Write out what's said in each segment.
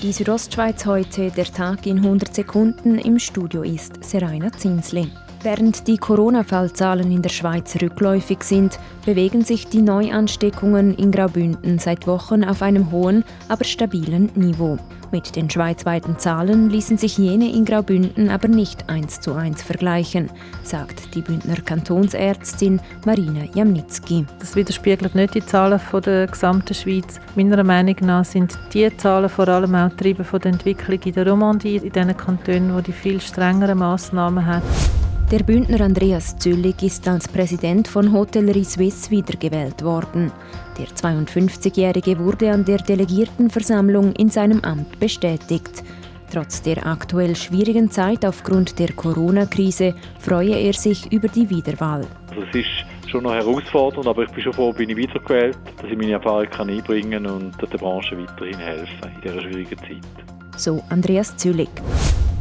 Die Südostschweiz heute, der Tag in 100 Sekunden. Im Studio ist Seraina Zinsli. Während die Corona-Fallzahlen in der Schweiz rückläufig sind, bewegen sich die Neuansteckungen in Graubünden seit Wochen auf einem hohen, aber stabilen Niveau. Mit den schweizweiten Zahlen ließen sich jene in Graubünden aber nicht eins zu eins vergleichen, sagt die Bündner Kantonsärztin Marina Jamnitzki. Das widerspiegelt nicht die Zahlen von der gesamten Schweiz. Meiner Meinung nach sind die Zahlen vor allem auch getrieben von der Entwicklung in der Romandie, in den Kantonen, wo die viel strengeren Massnahmen haben. Der Bündner Andreas Züllig ist als Präsident von Hotellerie Suisse wiedergewählt worden. Der 52-Jährige wurde an der Delegiertenversammlung in seinem Amt bestätigt. Trotz der aktuell schwierigen Zeit aufgrund der Corona-Krise freue er sich über die Wiederwahl. Also es ist schon noch herausfordernd, aber ich bin schon froh, bin ich wiedergewählt, dass ich meine Erfahrung kann einbringen und der Branche weiterhin helfen in dieser schwierigen Zeit. So Andreas Züllig.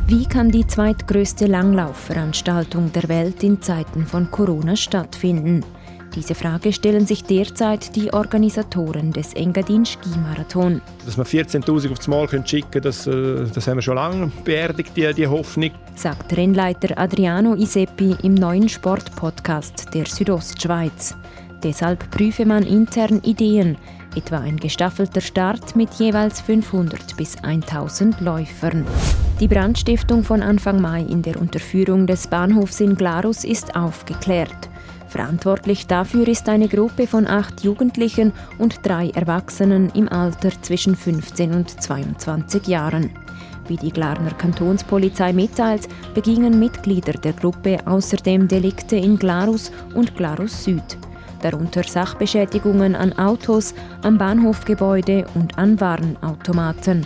Wie kann die zweitgrößte Langlaufveranstaltung der Welt in Zeiten von Corona stattfinden? Diese Frage stellen sich derzeit die Organisatoren des Engadin Skimarathon. Dass wir 14.000 aufs Mal schicken können, das, äh, das haben wir schon lange beerdigt, die, die Hoffnung. Sagt Rennleiter Adriano Iseppi im neuen Sportpodcast der Südostschweiz. Deshalb prüfe man intern Ideen, etwa ein gestaffelter Start mit jeweils 500 bis 1000 Läufern. Die Brandstiftung von Anfang Mai in der Unterführung des Bahnhofs in Glarus ist aufgeklärt. Verantwortlich dafür ist eine Gruppe von acht Jugendlichen und drei Erwachsenen im Alter zwischen 15 und 22 Jahren. Wie die Glarner Kantonspolizei mitteilt, begingen Mitglieder der Gruppe außerdem Delikte in Glarus und Glarus Süd, darunter Sachbeschädigungen an Autos, am Bahnhofgebäude und an Warenautomaten.